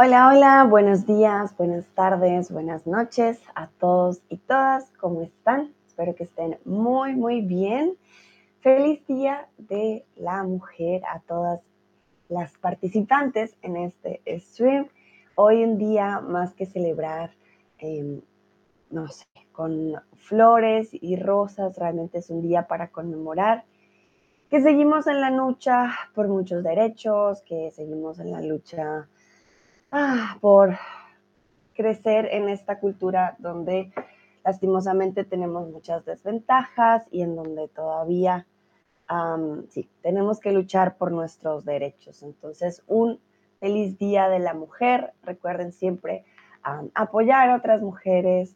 Hola, hola, buenos días, buenas tardes, buenas noches a todos y todas. ¿Cómo están? Espero que estén muy, muy bien. Feliz Día de la Mujer a todas las participantes en este stream. Hoy un día más que celebrar, em, no sé, con flores y rosas, realmente es un día para conmemorar que seguimos en la lucha por muchos derechos, que seguimos en la lucha ah, por crecer en esta cultura donde lastimosamente tenemos muchas desventajas y en donde todavía sí, tenemos que luchar por nuestros derechos. Entonces, un feliz día de la mujer. Recuerden siempre apoyar a otras mujeres,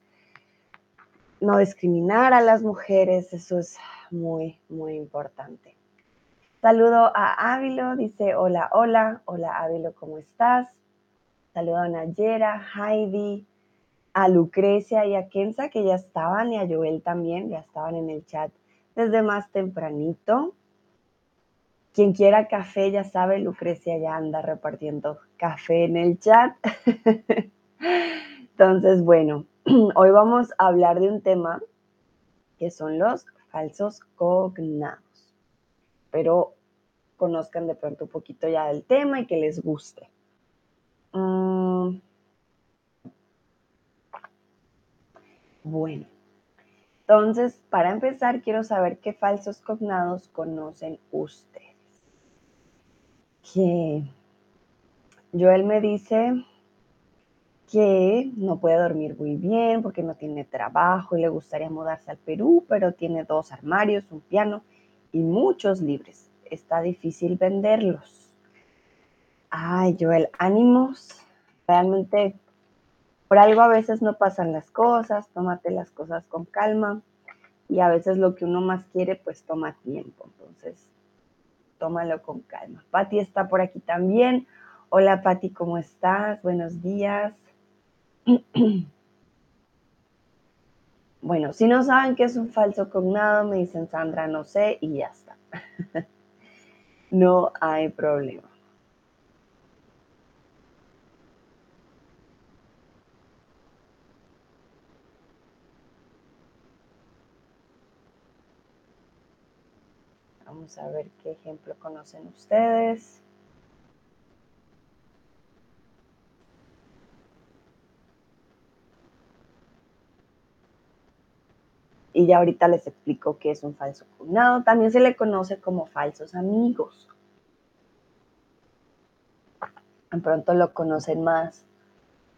no discriminar a las mujeres, eso es muy, muy importante. Saludo a Ávilo, dice hola, hola, hola Ávilo, ¿cómo estás? Saludo a Nayera, Heidi, a Lucrecia y a Kenza, que ya estaban, y a Joel también, ya estaban en el chat desde más tempranito. Quien quiera café, ya sabe, Lucrecia ya anda repartiendo café en el chat. Entonces, bueno, hoy vamos a hablar de un tema que son los falsos cognados. Pero conozcan de pronto un poquito ya del tema y que les guste. Mm. Bueno, entonces, para empezar, quiero saber qué falsos cognados conocen ustedes. Que Joel me dice que no puede dormir muy bien porque no tiene trabajo y le gustaría mudarse al Perú, pero tiene dos armarios, un piano y muchos libros. Está difícil venderlos. Ay, Joel, ánimos. Realmente por algo a veces no pasan las cosas, tómate las cosas con calma y a veces lo que uno más quiere pues toma tiempo, entonces tómalo con calma. Patti está por aquí también. Hola Patti, ¿cómo estás? Buenos días. Bueno, si no saben qué es un falso cognado, me dicen Sandra, no sé, y ya está. no hay problema. Vamos a ver qué ejemplo conocen ustedes. Y ya ahorita les explico qué es un falso cognado. También se le conoce como falsos amigos. Pronto lo conocen más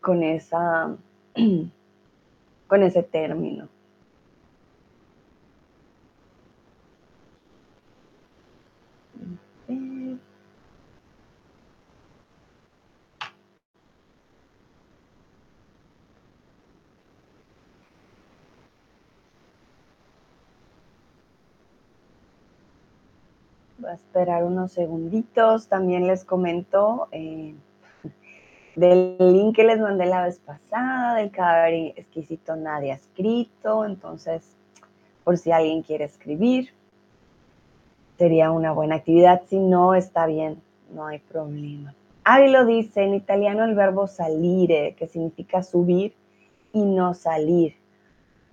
con esa con ese término. Voy a esperar unos segunditos. También les comento eh, del link que les mandé la vez pasada, del cadáver exquisito nadie ha escrito. Entonces, por si alguien quiere escribir, sería una buena actividad. Si no, está bien, no hay problema. lo dice en italiano el verbo salire, que significa subir y no salir.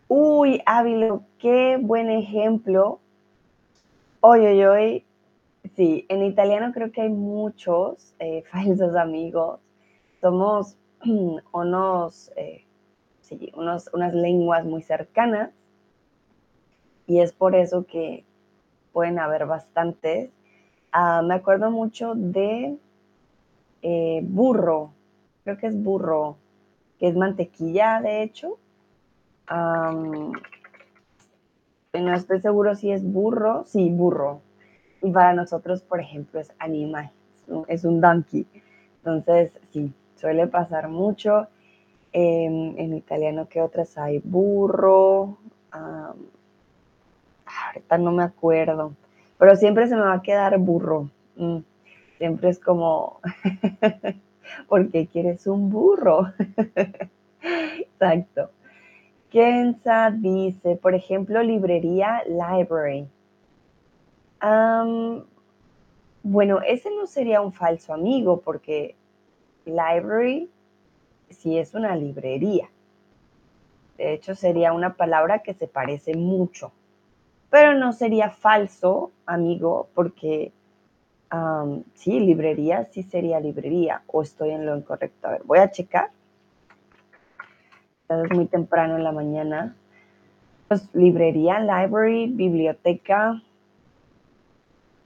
Uy, Ávilo, qué buen ejemplo. Oye, oye, oye, Sí, en italiano creo que hay muchos eh, falsos amigos. Somos unos, eh, sí, unos, unas lenguas muy cercanas y es por eso que pueden haber bastantes. Ah, me acuerdo mucho de eh, burro, creo que es burro, que es mantequilla de hecho. no estoy seguro si es burro, sí, burro, y para nosotros, por ejemplo, es animal, es un donkey. Entonces, sí, suele pasar mucho. en italiano, ¿qué otras hay? Burro. Ahorita no me acuerdo. Pero siempre se me va a quedar burro. Mm, siempre es como, ¿por qué quieres un burro? Exacto. Kenza dice, por ejemplo, librería, library bueno, ese no sería un falso amigo porque library sí es una librería. De hecho, sería una palabra que se parece mucho. Pero no sería falso, amigo, porque sí, librería sí sería librería. O estoy en lo incorrecto. A ver, voy a checar. Es muy temprano en la mañana. Pues librería, library, biblioteca.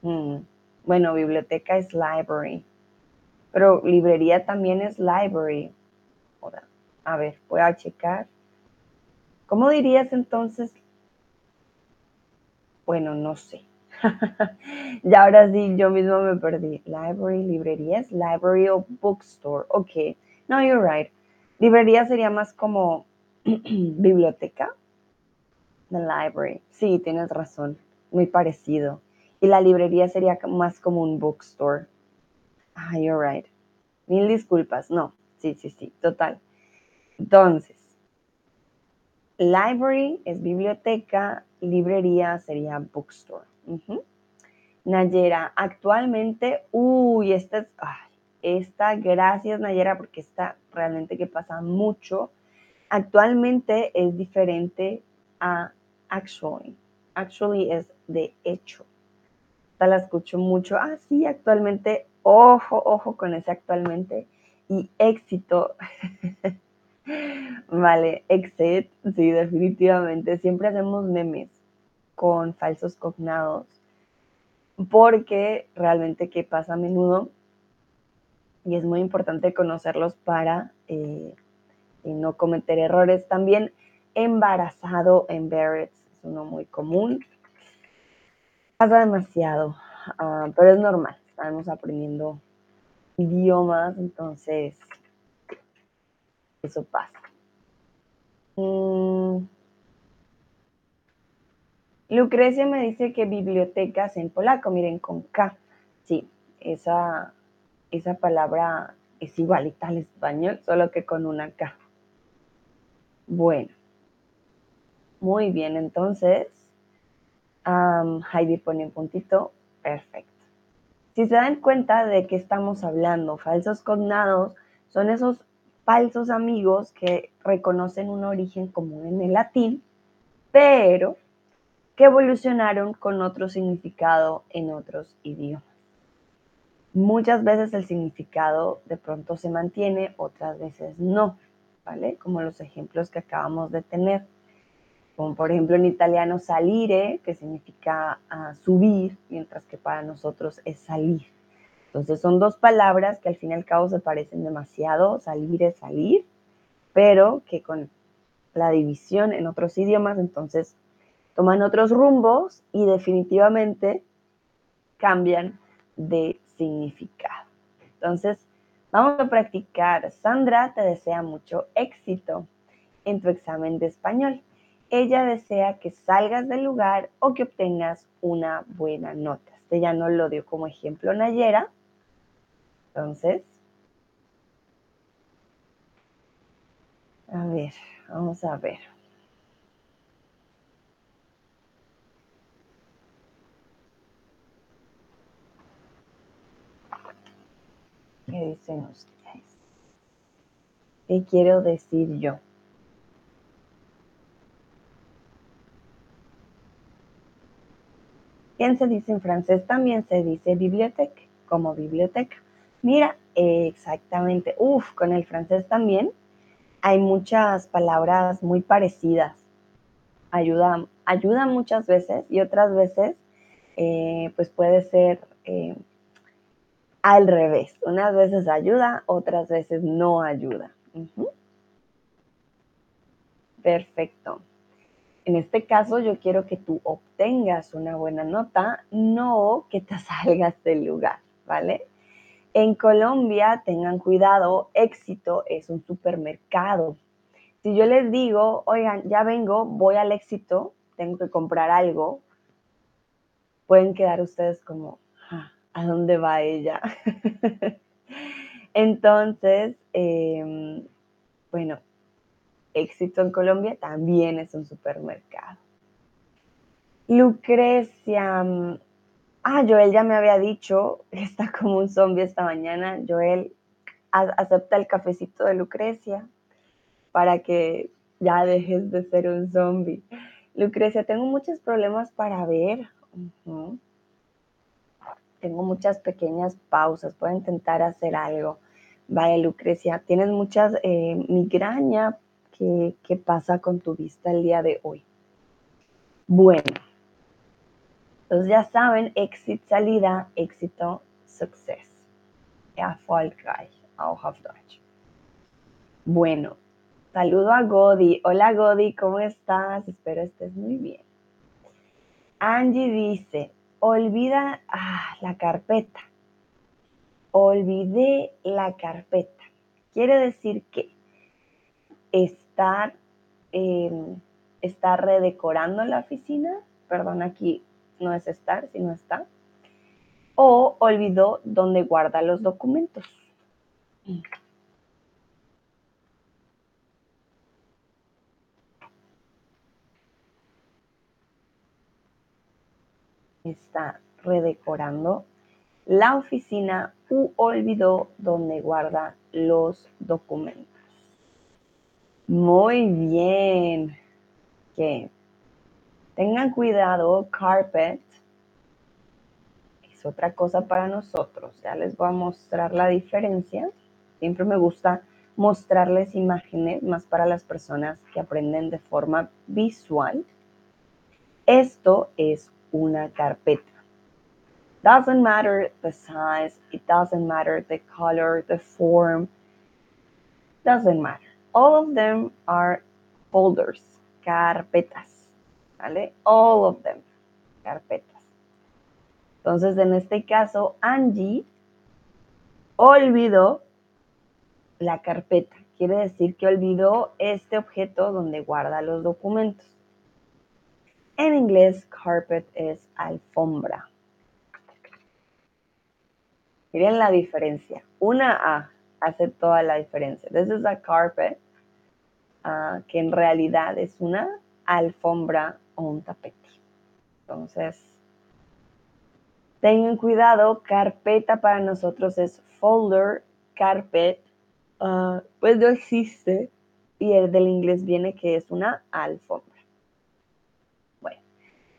Hmm, bueno, biblioteca es library. Pero librería también es library. A ver, voy a checar. ¿Cómo dirías entonces? Bueno, no sé. y ahora sí, yo mismo me perdí. Library, librerías, library o bookstore. Ok. No, you're right. Librería sería más como biblioteca. The library. Sí, tienes razón. Muy parecido. Y la librería sería más como un bookstore. Ah, you're right. Mil disculpas. No, sí, sí, sí, total. Entonces, library es biblioteca, librería sería bookstore. Nayera, actualmente, uy, esta es, esta, gracias Nayera, porque esta realmente que pasa mucho. Actualmente es diferente a actually. Actually es de hecho. Esta la escucho mucho. Ah, sí, actualmente, ojo, ojo con ese actualmente. Y éxito. Vale, exit, sí, definitivamente. Siempre hacemos memes con falsos cognados porque realmente qué pasa a menudo y es muy importante conocerlos para eh, no cometer errores. También embarazado, embarrassed, es uno muy común. Pasa demasiado, ah, pero es normal. Estamos aprendiendo idiomas, entonces eso pasa. Mm. Lucrecia me dice que bibliotecas en polaco, miren, con K. Sí, esa, esa palabra es igualita al español, solo que con una K. Bueno, muy bien, entonces, Heidi pone un puntito, perfecto. Si se dan cuenta de que estamos hablando, falsos cognados son esos falsos amigos que reconocen un origen común en el latín, pero que evolucionaron con otro significado en otros idiomas. Muchas veces el significado de pronto se mantiene, otras veces no, ¿vale? Como los ejemplos que acabamos de tener. Como por ejemplo en italiano salire, que significa ah, subir, mientras que para nosotros es salir. Entonces son dos palabras que al fin y al cabo se parecen demasiado, salir es salir, pero que con la división en otros idiomas entonces toman otros rumbos y definitivamente cambian de significado. Entonces, vamos a practicar. Sandra te desea mucho éxito en tu examen de español. Ella desea que salgas del lugar o que obtengas una buena nota. Este ya no lo dio como ejemplo Nayera, entonces, a ver, vamos a ver. ¿Qué dicen ustedes? ¿Qué quiero decir yo? ¿Quién se dice en francés? También se dice biblioteca, como biblioteca. Mira, exactamente. Uf, con el francés también hay muchas palabras muy parecidas. Ayuda, ayuda muchas veces y otras veces eh, pues puede ser eh, al revés. Unas veces ayuda, otras veces no ayuda. Perfecto. En este caso yo quiero que tú obtengas una buena nota, no que te salgas del lugar, ¿vale? En Colombia, tengan cuidado, éxito es un supermercado. Si yo les digo, oigan, ya vengo, voy al éxito, tengo que comprar algo, pueden quedar ustedes como, ¿a dónde va ella? Entonces, em, bueno, éxito en Colombia también es un supermercado. Lucrecia, Ah, Joel ya me había dicho, está como un zombie esta mañana. Joel, acepta el cafecito de Lucrecia para que ya dejes de ser un zombie. Lucrecia, tengo muchos problemas para ver. Tengo muchas pequeñas pausas. Puedo intentar hacer algo. Vale, Lucrecia, tienes muchas eh, migraña. ¿Qué, ¿Qué pasa con tu vista el día de hoy? Bueno, entonces ya saben, exit, salida, éxito, success. Erfolgreich, auch auf Deutsch. Bueno, saludo a Godi. Hola Godi, ¿cómo estás? Espero estés muy bien. Angie dice, olvida ah, la carpeta. Olvidé la carpeta. Quiere decir que estar, em, está redecorando la oficina. Perdón, aquí no es estar, sino está o olvidó dónde guarda los documentos. Está redecorando la oficina u olvidó dónde guarda los documentos. Muy bien. Que tengan cuidado, carpet otra cosa para nosotros. Ya les voy a mostrar la diferencia. Siempre me gusta mostrarles imágenes más para las personas que aprenden de forma visual. Esto es una carpeta. Doesn't matter the size, it doesn't matter the color, the form, doesn't matter. All of them are folders, carpetas, ¿vale? All of them, carpetas. Entonces, en este caso, Angie olvidó la carpeta. Quiere decir que olvidó este objeto donde guarda los documentos. En inglés, carpet es alfombra. Miren la diferencia. Una A hace toda la diferencia. This is a carpet, ah, que en realidad es una alfombra o un tapete. Entonces, Tengan cuidado, carpeta para nosotros es folder, carpet, ah, pues no existe. Y el del inglés viene que es una alfombra.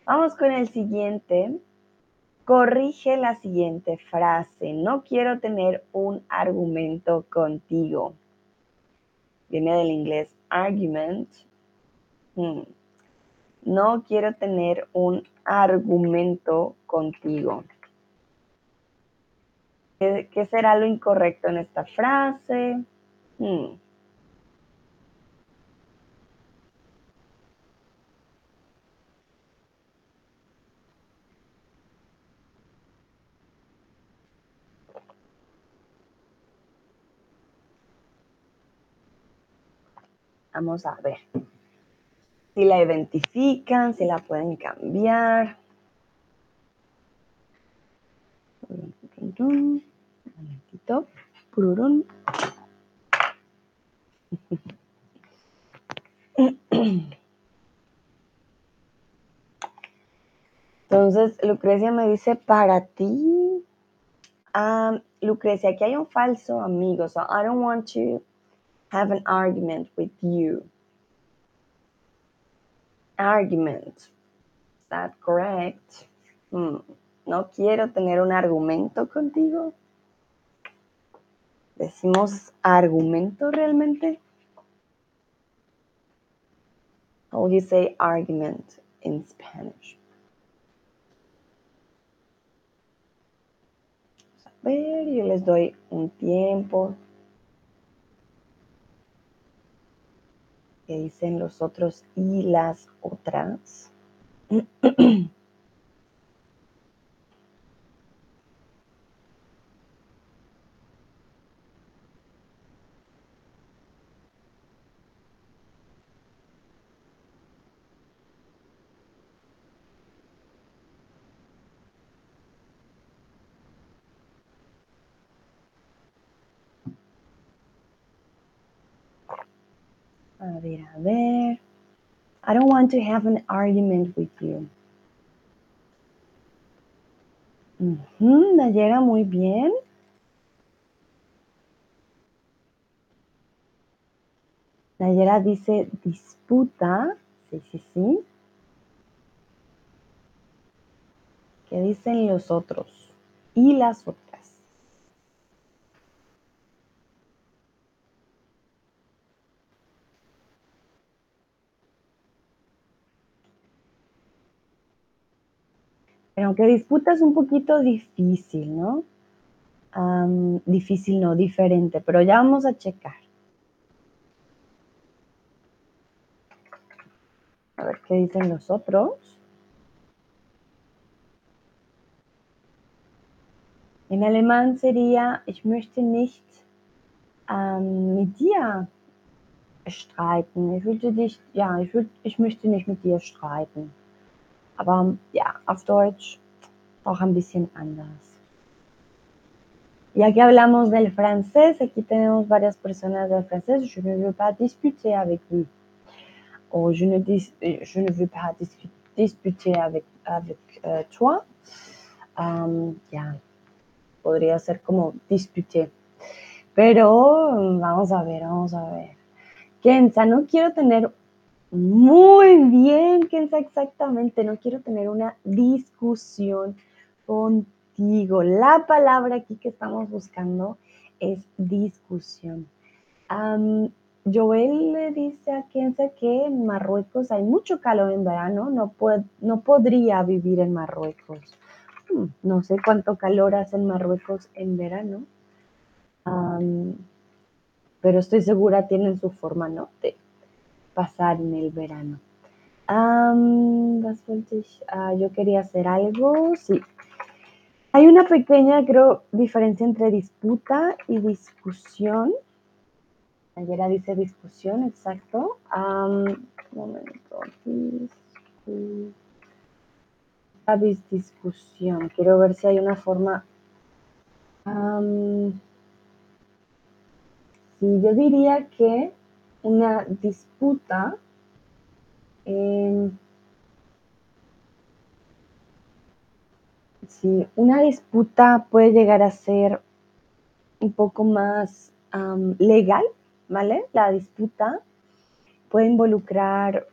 Vamos con el siguiente. Corrige la siguiente frase. No quiero tener un argumento contigo. Viene del inglés argument. Hmm. No quiero tener un argumento contigo. ¿Qué, será lo incorrecto en esta frase? Hmm. Vamos a ver si la identifican, si la pueden cambiar. Un. Entonces, Lucrecia me dice, para ti, um, Lucrecia, aquí hay un falso amigo, so I don't want to have an argument with you. Argument. Is that correct? Hmm. No quiero tener un argumento contigo. ¿Decimos argumento realmente? How would you say argument in Spanish? A ver, yo les doy un tiempo. ¿Qué dicen los otros y las otras? ver, a ver. I don't want to have an argument with you. Uh -huh, Nayera, muy bien. Nayera dice disputa. Sí, sí, sí. ¿Qué dicen los otros? Y las otras. Pero aunque disputa es un poquito difícil, ¿no? difícil no, diferente, pero ya vamos a checar. A ver qué dicen los otros. En alemán sería, ich möchte nicht mit dir streiten. Ich würde dich, ja, ich, würd, ich möchte nicht mit dir streiten. Aber ja, auf Deutsch auch ein bisschen anders. Ya que hablamos del francés, aquí tenemos varias personas del francés. Je ne veux pas discuter avec vous. O je ne, dis, je ne veux pas discuter avec, avec uh, toi. Um, ya, podría ser como disputer. Pero vamos a ver, vamos a ver. Kenza, no quiero tener muy bien, Kenza, exactamente. No quiero tener una discusión contigo. La palabra aquí que estamos buscando es discusión. Joel le dice a Kenza que en Marruecos hay mucho calor en verano, no, no podría vivir en Marruecos. Hmm, no sé cuánto calor hace en Marruecos en verano, pero estoy segura tienen su forma ¿no? Pasar en el verano. Ah, yo quería hacer algo, sí, hay una pequeña, creo, diferencia entre disputa y discusión. Ayer dice discusión, exacto. un momento. discusión. Quiero ver si hay una forma. sí, yo diría que una disputa. Sí, una disputa puede llegar a ser un poco más legal, ¿vale? La disputa puede involucrar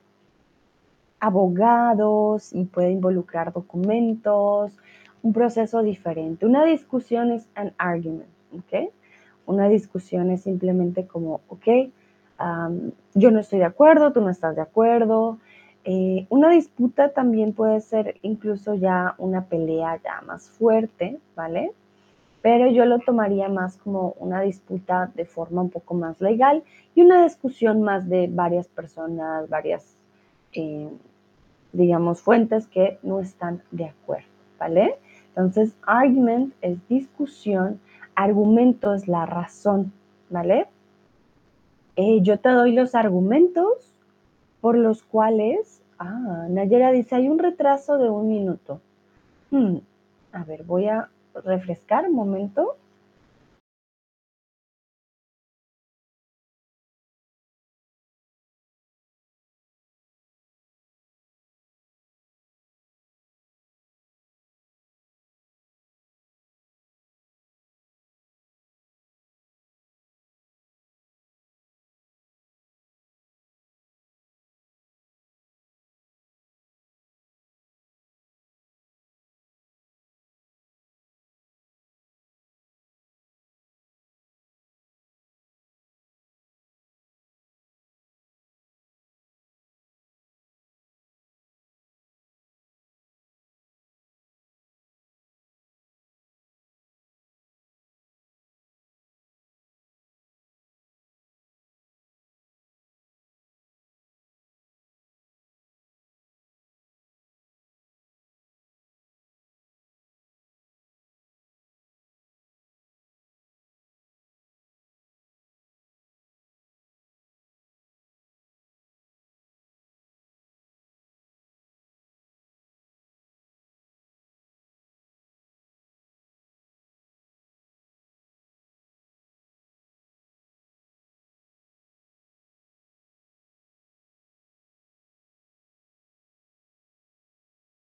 abogados y puede involucrar documentos, un proceso diferente. Una discusión es an argument, ¿ok? Una discusión es simplemente como, ok, yo no estoy de acuerdo, tú no estás de acuerdo, eh, una disputa también puede ser incluso ya una pelea ya más fuerte, ¿vale? Pero yo lo tomaría más como una disputa de forma un poco más legal y una discusión más de varias personas, varias, eh, digamos, fuentes que no están de acuerdo, ¿vale? Entonces, argument es discusión, argumento es la razón, ¿vale? Eh, yo te doy los argumentos por los cuales, ah, Nayera dice, hay un retraso de un minuto. Hmm, a ver, voy a refrescar un momento.